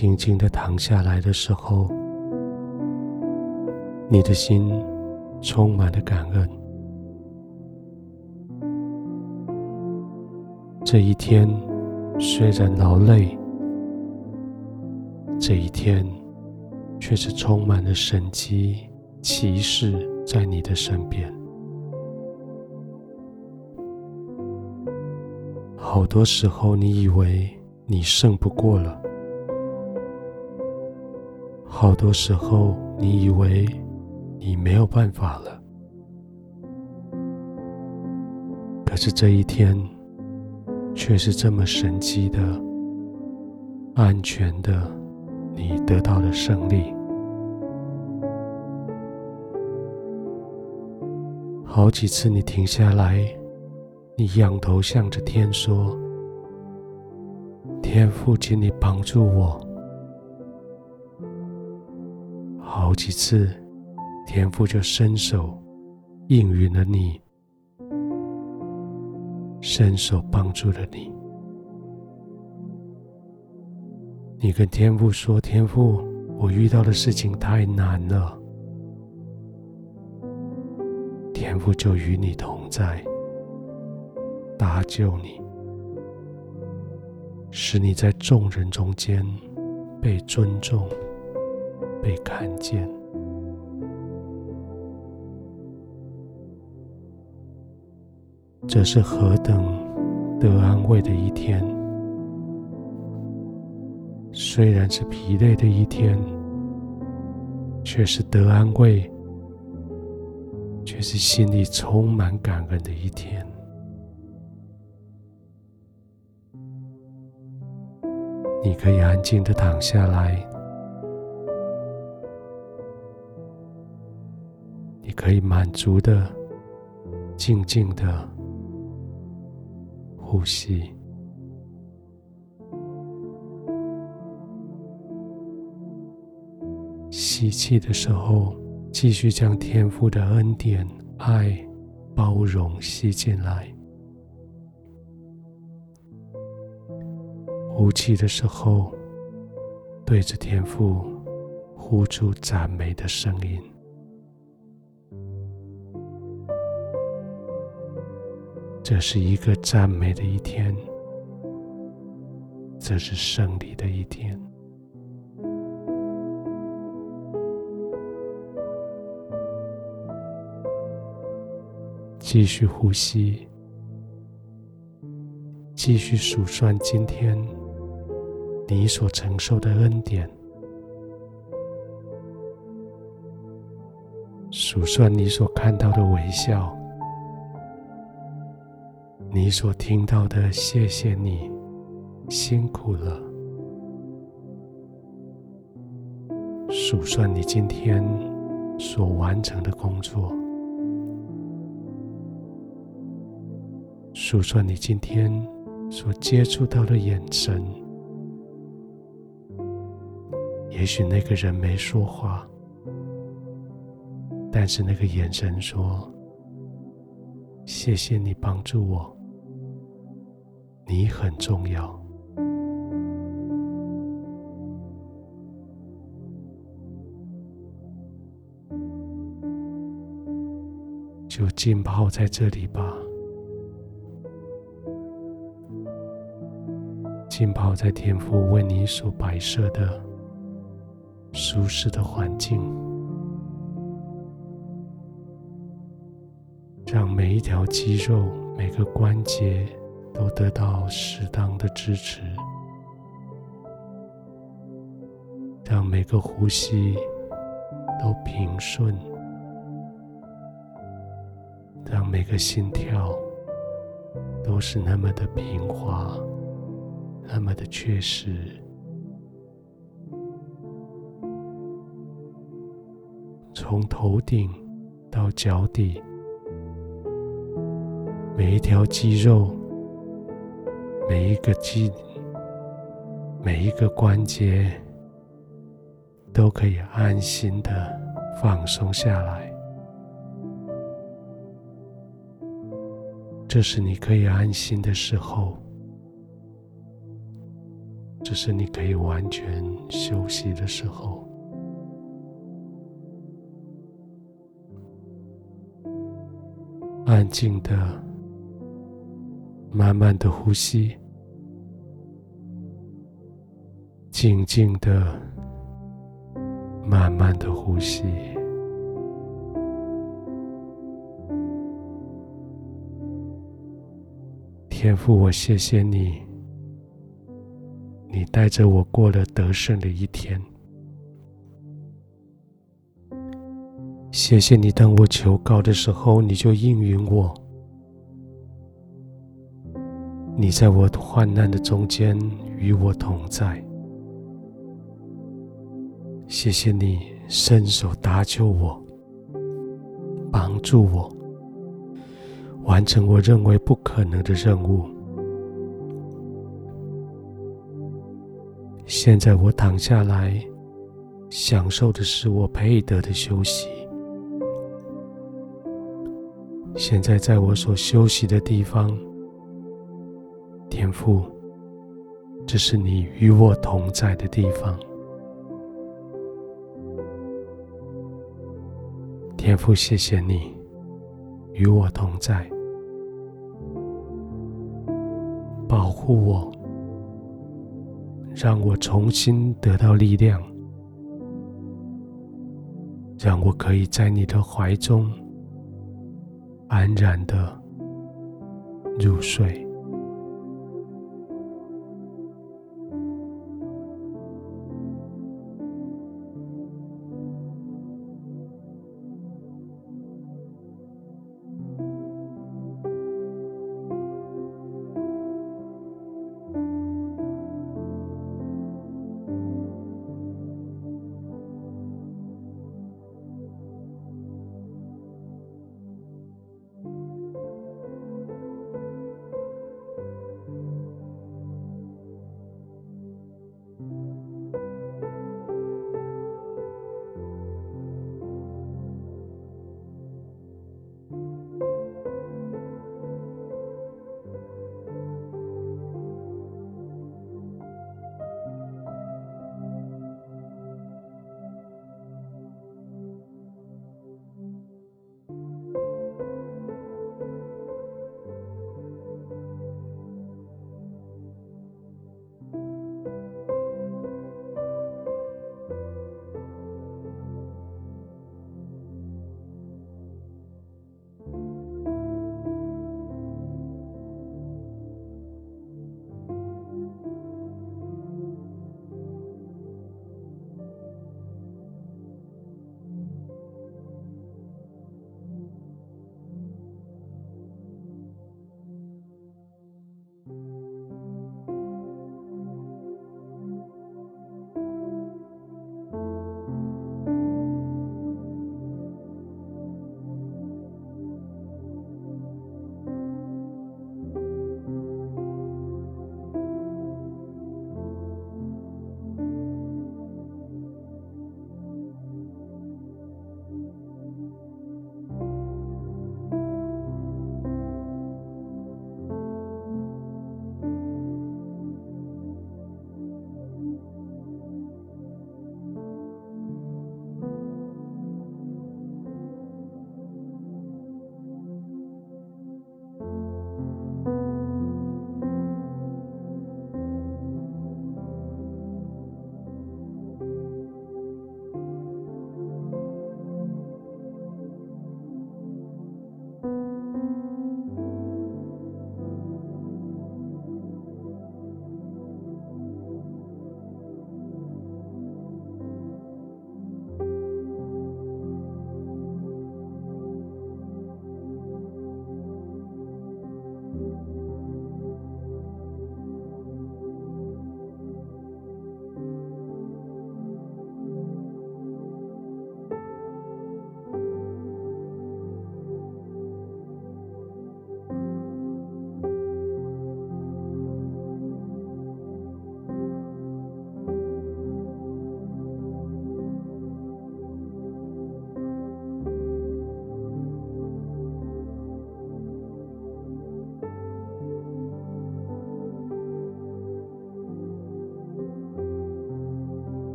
静静的躺下来的时候，你的心充满了感恩。这一天虽然劳累，这一天却是充满了神迹奇事在你的身边。好多时候，你以为你胜不过了；好多时候，你以为你没有办法了。可是这一天，却是这么神奇的、安全的，你得到了胜利。好几次，你停下来。你仰头向着天说：“天父，请你帮助我。”好几次，天父就伸手应允了你，伸手帮助了你。你跟天父说：“天父，我遇到的事情太难了。”天父就与你同在。搭救你，使你在众人中间被尊重、被看见。这是何等得安慰的一天！虽然是疲累的一天，却是得安慰，却是心里充满感恩的一天。你可以安静的躺下来，可以满足的、静静的呼吸。吸气的时候，继续将天父的恩典、爱、包容吸进来。呼气的时候，对着天父呼出赞美的声音。这是一个赞美的一天，这是胜利的一天。继续呼吸，继续数算今天。你所承受的恩典，数算你所看到的微笑，你所听到的谢谢你，辛苦了。数算你今天所完成的工作，数算你今天所接触到的眼神。也许那个人没说话，但是那个眼神说：“谢谢你帮助我，你很重要。”就浸泡在这里吧，浸泡在天父为你所摆设的。舒适的环境，让每一条肌肉、每个关节都得到适当的支持，让每个呼吸都平顺，让每个心跳都是那么的平滑，那么的确实。从头顶到脚底，每一条肌肉、每一个肌、每一个关节，都可以安心的放松下来。这是你可以安心的时候，这是你可以完全休息的时候。安静的、慢慢的呼吸，静静的、慢慢的呼吸。天父，我谢谢你，你带着我过了得胜的一天。谢谢你，当我求告的时候，你就应允我。你在我患难的中间与我同在。谢谢你伸手搭救我，帮助我完成我认为不可能的任务。现在我躺下来，享受的是我配得的休息。现在，在我所休息的地方，天父，这是你与我同在的地方。天父，谢谢你与我同在，保护我，让我重新得到力量，让我可以在你的怀中。安然的入睡。